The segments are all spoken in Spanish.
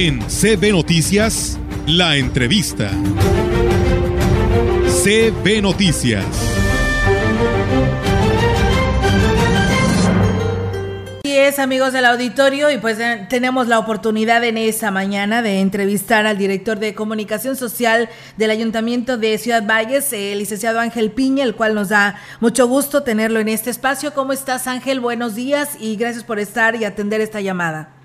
En CB Noticias, la entrevista. CB Noticias. Es, amigos del auditorio, y pues eh, tenemos la oportunidad en esta mañana de entrevistar al director de comunicación social del Ayuntamiento de Ciudad Valles, el licenciado Ángel Piña, el cual nos da mucho gusto tenerlo en este espacio. ¿Cómo estás, Ángel? Buenos días y gracias por estar y atender esta llamada.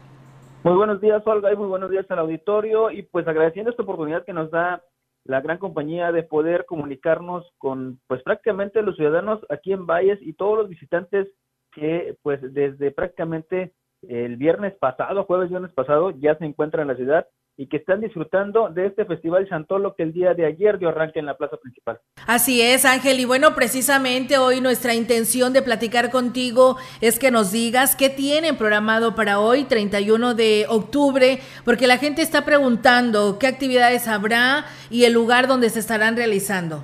Muy buenos días, Olga, y muy buenos días al auditorio. Y pues agradeciendo esta oportunidad que nos da la gran compañía de poder comunicarnos con pues prácticamente los ciudadanos aquí en Valles y todos los visitantes que pues desde prácticamente el viernes pasado, jueves viernes pasado, ya se encuentran en la ciudad y que están disfrutando de este Festival Chantolo que el día de ayer dio arranque en la plaza principal. Así es, Ángel. Y bueno, precisamente hoy nuestra intención de platicar contigo es que nos digas qué tienen programado para hoy, 31 de octubre, porque la gente está preguntando qué actividades habrá y el lugar donde se estarán realizando.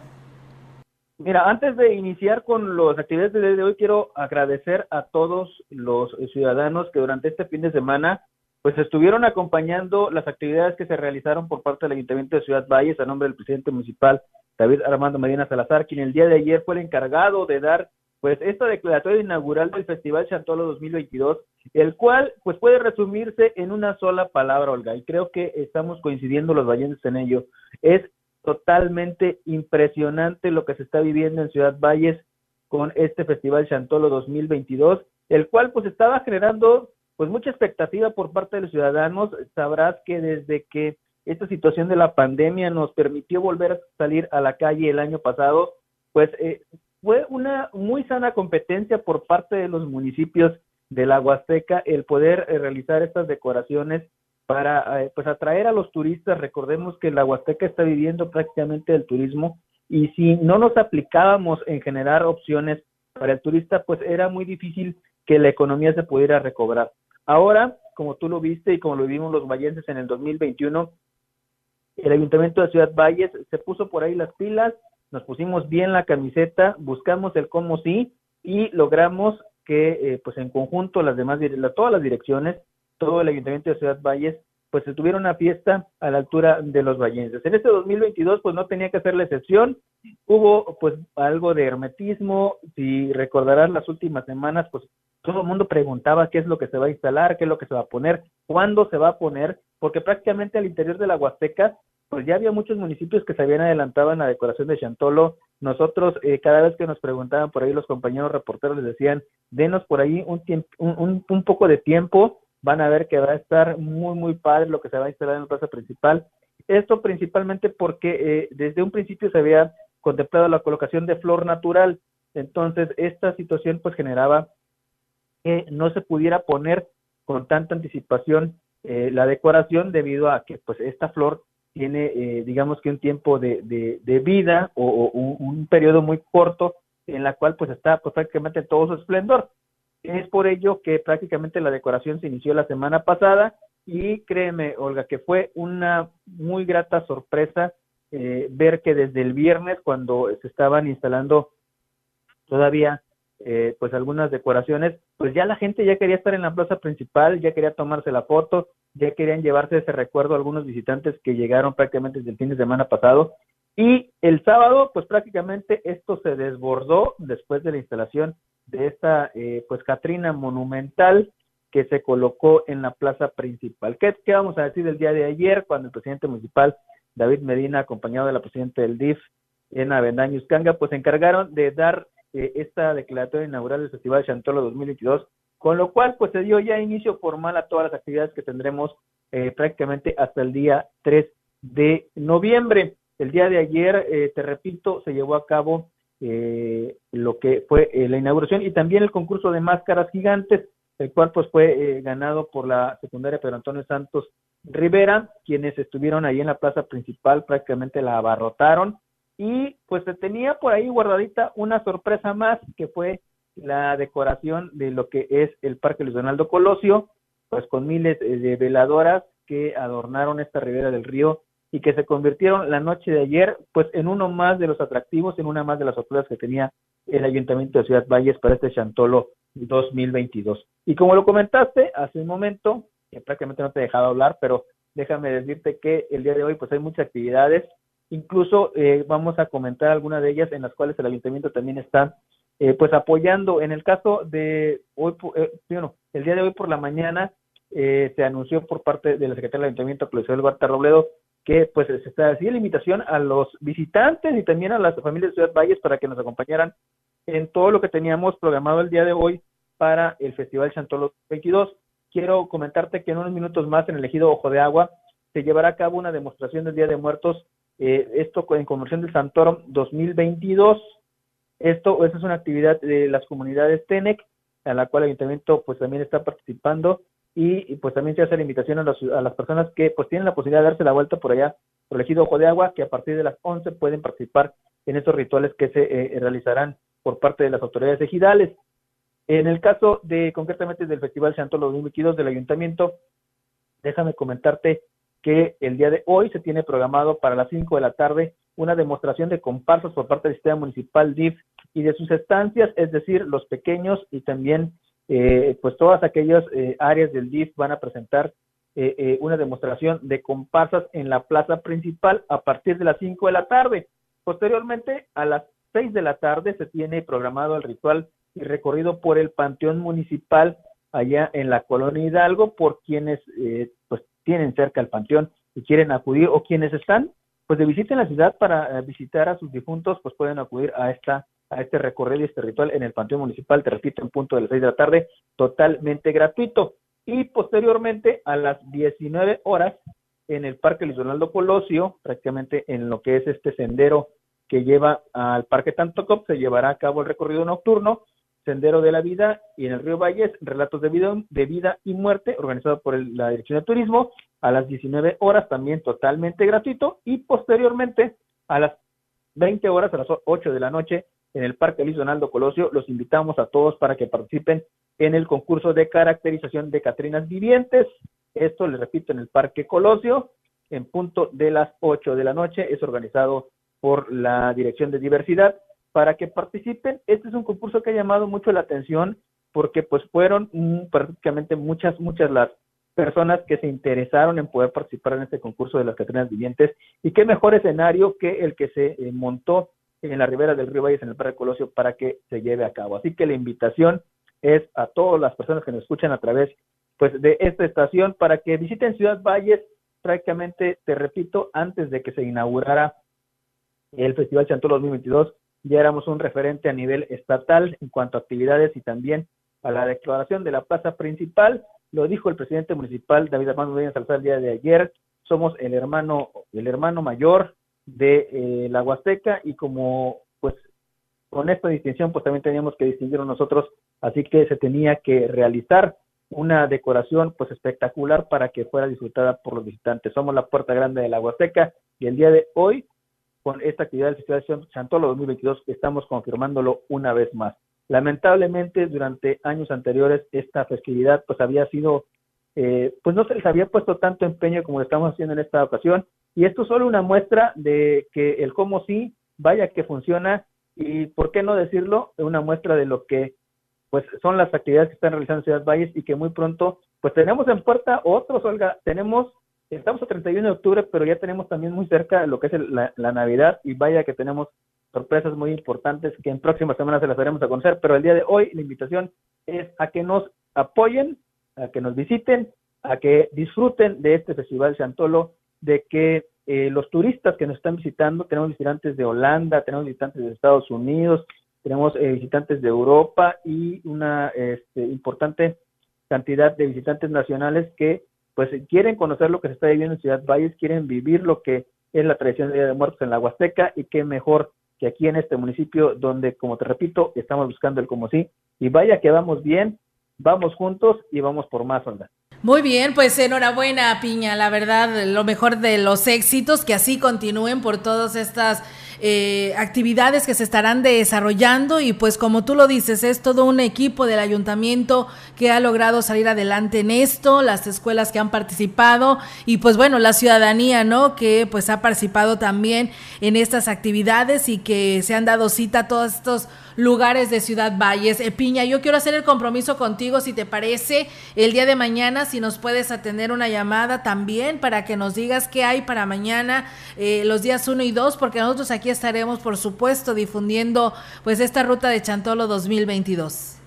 Mira, antes de iniciar con las actividades del día de hoy, quiero agradecer a todos los ciudadanos que durante este fin de semana pues estuvieron acompañando las actividades que se realizaron por parte del Ayuntamiento de Ciudad Valles a nombre del presidente municipal David Armando Medina Salazar, quien el día de ayer fue el encargado de dar pues esta declaratoria inaugural del Festival Chantolo 2022, el cual pues puede resumirse en una sola palabra, Olga, y creo que estamos coincidiendo los vallenses en ello. Es totalmente impresionante lo que se está viviendo en Ciudad Valles con este Festival Chantolo 2022, el cual pues estaba generando pues mucha expectativa por parte de los ciudadanos. Sabrás que desde que esta situación de la pandemia nos permitió volver a salir a la calle el año pasado, pues eh, fue una muy sana competencia por parte de los municipios de la Huasteca el poder eh, realizar estas decoraciones para eh, pues atraer a los turistas. Recordemos que la Huasteca está viviendo prácticamente del turismo y si no nos aplicábamos en generar opciones para el turista, pues era muy difícil que la economía se pudiera recobrar. Ahora, como tú lo viste y como lo vimos los vallenses en el 2021, el Ayuntamiento de Ciudad Valles se puso por ahí las pilas, nos pusimos bien la camiseta, buscamos el cómo sí y logramos que eh, pues en conjunto las demás todas las direcciones, todo el Ayuntamiento de Ciudad Valles pues se tuviera una fiesta a la altura de los vallenses. En este 2022 pues no tenía que ser la excepción, hubo pues algo de hermetismo, si recordarás las últimas semanas pues todo el mundo preguntaba qué es lo que se va a instalar, qué es lo que se va a poner, cuándo se va a poner, porque prácticamente al interior de la Huasteca, pues ya había muchos municipios que se habían adelantado en la decoración de Chantolo. Nosotros, eh, cada vez que nos preguntaban por ahí los compañeros reporteros, les decían, denos por ahí un, un, un, poco de tiempo, van a ver que va a estar muy, muy padre lo que se va a instalar en la plaza principal. Esto principalmente porque eh, desde un principio se había contemplado la colocación de flor natural, entonces esta situación pues generaba que no se pudiera poner con tanta anticipación eh, la decoración debido a que pues esta flor tiene eh, digamos que un tiempo de, de, vida o, un, periodo muy corto en la cual pues está pues, prácticamente todo su esplendor. Es por ello que prácticamente la decoración se inició la semana pasada y créeme, Olga, que fue una muy grata sorpresa eh, ver que desde el viernes, cuando se estaban instalando todavía eh, pues algunas decoraciones, pues ya la gente ya quería estar en la plaza principal, ya quería tomarse la foto, ya querían llevarse ese recuerdo algunos visitantes que llegaron prácticamente desde el fin de semana pasado. Y el sábado, pues prácticamente esto se desbordó después de la instalación de esta, eh, pues Catrina monumental que se colocó en la plaza principal. ¿Qué, ¿Qué vamos a decir del día de ayer cuando el presidente municipal David Medina, acompañado de la presidenta del DIF, en Avendaño Uscanga, pues se encargaron de dar eh, esta declaratoria inaugural del Festival de Chantolo 2022, con lo cual pues se dio ya inicio formal a todas las actividades que tendremos eh, prácticamente hasta el día 3 de noviembre. El día de ayer, eh, te repito, se llevó a cabo lo que fue la inauguración y también el concurso de máscaras gigantes, el cual pues fue ganado por la secundaria Pedro Antonio Santos Rivera, quienes estuvieron ahí en la plaza principal, prácticamente la abarrotaron y pues se tenía por ahí guardadita una sorpresa más que fue la decoración de lo que es el Parque Luis Donaldo Colosio, pues con miles de veladoras que adornaron esta ribera del río y que se convirtieron la noche de ayer pues en uno más de los atractivos, en una más de las sorpresas que tenía el Ayuntamiento de Ciudad Valles para este Chantolo 2022. Y como lo comentaste hace un momento, que prácticamente no te he dejado hablar, pero déjame decirte que el día de hoy pues hay muchas actividades, incluso eh, vamos a comentar algunas de ellas en las cuales el ayuntamiento también está eh, pues apoyando. En el caso de hoy, eh, bueno, el día de hoy por la mañana eh, se anunció por parte de la Secretaría del Ayuntamiento, Claudia Huerta Robledo, que pues se está haciendo la invitación a los visitantes y también a las familias de Ciudad Valles para que nos acompañaran en todo lo que teníamos programado el día de hoy para el Festival Chantolo 22. Quiero comentarte que en unos minutos más en el ejido Ojo de Agua se llevará a cabo una demostración del Día de Muertos, eh, esto en conversión del Santoro 2022. Esto, esta es una actividad de las comunidades TENEC, a la cual el ayuntamiento pues también está participando y, pues también se hace la invitación a, a, las personas que pues tienen la posibilidad de darse la vuelta por allá, por el ejido Ojo de Agua, que a partir de las 11 pueden participar en estos rituales que se eh, realizarán por parte de las autoridades ejidales. En el caso de concretamente del Festival Santo 2022 del Ayuntamiento, déjame comentarte que el día de hoy se tiene programado para las 5 de la tarde una demostración de comparsas por parte del sistema municipal DIF y de sus estancias, es decir, los pequeños y también eh, pues todas aquellas eh, áreas del DIF van a presentar eh, una demostración de comparsas en la plaza principal a partir de las 5 de la tarde. Posteriormente, a las 6 de la tarde se tiene programado el ritual y recorrido por el Panteón Municipal allá en la colonia Hidalgo por quienes eh, pues tienen cerca el panteón y quieren acudir o quienes están pues de visita en la ciudad para eh, visitar a sus difuntos pues pueden acudir a esta a este recorrido y este ritual en el Panteón Municipal, te repito, en punto de las 6 de la tarde, totalmente gratuito. Y posteriormente a las 19 horas en el Parque Luis Donaldo Colosio, prácticamente en lo que es este sendero que lleva al Parque Tantocop, se llevará a cabo el recorrido nocturno Sendero de la Vida y en el Río Valles, Relatos de Vida, de vida y Muerte, organizado por la Dirección de Turismo, a las 19 horas, también totalmente gratuito, y posteriormente a las 20 horas, a las 8 de la noche, en el Parque Luis Donaldo Colosio, los invitamos a todos para que participen en el concurso de caracterización de Catrinas vivientes. Esto, les repito, en el Parque Colosio, en punto de las 8 de la noche, es organizado por la Dirección de Diversidad para que participen. Este es un concurso que ha llamado mucho la atención porque pues fueron mm, prácticamente muchas, muchas las personas que se interesaron en poder participar en este concurso de las Catrinas Vivientes y qué mejor escenario que el que se eh, montó en la ribera del río Valles en el Parque Colosio para que se lleve a cabo. Así que la invitación es a todas las personas que nos escuchan a través pues de esta estación para que visiten Ciudad Valles prácticamente, te repito, antes de que se inaugurara el Festival Chantolo 2022, ya éramos un referente a nivel estatal en cuanto a actividades y también a la declaración de la plaza principal. Lo dijo el presidente municipal David Armando Medina Salazar el día de ayer. Somos el hermano, el hermano mayor de eh, la Huasteca y como pues con esta distinción pues también teníamos que distinguirnos nosotros, así que se tenía que realizar una decoración pues espectacular para que fuera disfrutada por los visitantes. Somos la puerta grande de la Huasteca y el día de hoy con esta actividad del Festival Chantolo 2022 estamos confirmándolo una vez más. Lamentablemente, durante años anteriores, esta festividad pues había sido, eh, pues no se les había puesto tanto empeño como lo estamos haciendo en esta ocasión, y esto es solo una muestra de que el cómo sí, vaya que funciona, y por qué no decirlo, una muestra de lo que pues son las actividades que están realizando Ciudad Valles y que muy pronto pues tenemos en puerta otros, Olga, tenemos Estamos a 31 de octubre, pero ya tenemos también muy cerca lo que es la, Navidad y vaya que tenemos sorpresas muy importantes que en próximas semanas se las daremos a conocer, pero el día de hoy la invitación es a que nos apoyen, a que nos visiten, a que disfruten de este Festival Santolo, de que eh, los turistas que nos están visitando, tenemos visitantes de Holanda, tenemos visitantes de Estados Unidos, tenemos eh, visitantes de Europa y una este, importante cantidad de visitantes nacionales que pues quieren conocer lo que se está viviendo en Ciudad Valles, quieren vivir lo que es la tradición de Día de Muertos en la Huasteca y qué mejor que aquí en este municipio donde, como te repito, estamos buscando el como sí. Y vaya que vamos bien, vamos juntos y vamos por más, onda. Muy bien, pues enhorabuena, Piña, la verdad, lo mejor de los éxitos, que así continúen por todas estas eh, actividades que se estarán desarrollando y pues como tú lo dices, es todo un equipo del ayuntamiento que ha logrado salir adelante en esto, las escuelas que han participado y pues bueno, la ciudadanía, ¿no? Que pues ha participado también en estas actividades y que se han dado cita a todos estos lugares de Ciudad Valles. Eh, Piña, yo quiero hacer el compromiso contigo, si te parece, el día de mañana, si nos puedes atender una llamada también para que nos digas qué hay para mañana, eh, los días 1 y 2, porque nosotros aquí estaremos, por supuesto, difundiendo pues esta ruta de Chantolo 2022.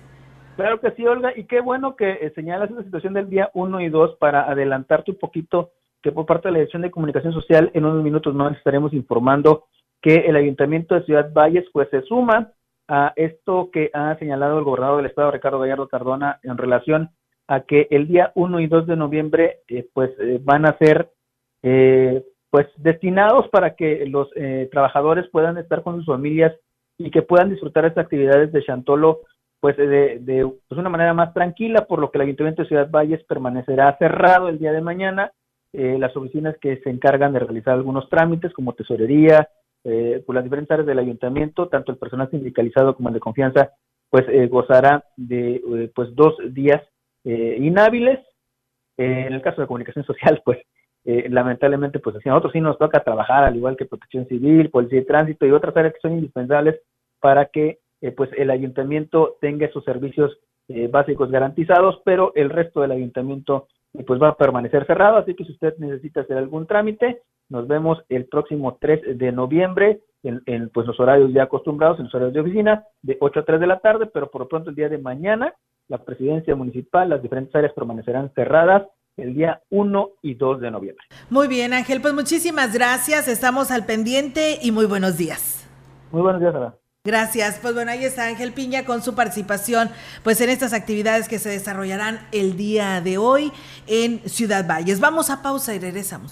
Claro que sí, Olga, y qué bueno que eh, señalas esa situación del día 1 y 2 para adelantarte un poquito que por parte de la Dirección de Comunicación Social en unos minutos más estaremos informando que el Ayuntamiento de Ciudad Valles pues se suma a esto que ha señalado el gobernador del estado Ricardo Gallardo Cardona en relación a que el día 1 y 2 de noviembre eh, pues eh, van a ser pues destinados para que los trabajadores puedan estar con sus familias y que puedan disfrutar estas actividades de Chantolo pues de, de pues una manera más tranquila, por lo que el Ayuntamiento de Ciudad Valles permanecerá cerrado el día de mañana. Eh, las oficinas que se encargan de realizar algunos trámites como tesorería, eh, por las diferentes áreas del ayuntamiento, tanto el personal sindicalizado como el de confianza, pues eh, gozará de eh, pues dos días inhábiles. en el caso de comunicación social, pues lamentablemente, pues a nosotros sí nos toca trabajar, al igual que protección civil, policía de tránsito y otras áreas que son indispensables para que eh, pues el ayuntamiento tenga esos servicios eh, básicos garantizados, pero el resto del ayuntamiento eh, pues va a permanecer cerrado, así que si usted necesita hacer algún trámite, nos vemos el próximo 3 de noviembre en, en, pues los horarios ya acostumbrados, en los horarios de oficina, de 8 a 3 de la tarde, pero por lo pronto el día de mañana la presidencia municipal, las diferentes áreas permanecerán cerradas el día 1 y 2 de noviembre. Muy bien, Ángel, pues muchísimas gracias, estamos al pendiente y muy buenos días. Muy buenos días, Ana. Gracias. Pues bueno, ahí está Ángel Piña con su participación pues en estas actividades que se desarrollarán el día de hoy en Ciudad Valles. Vamos a pausa y regresamos.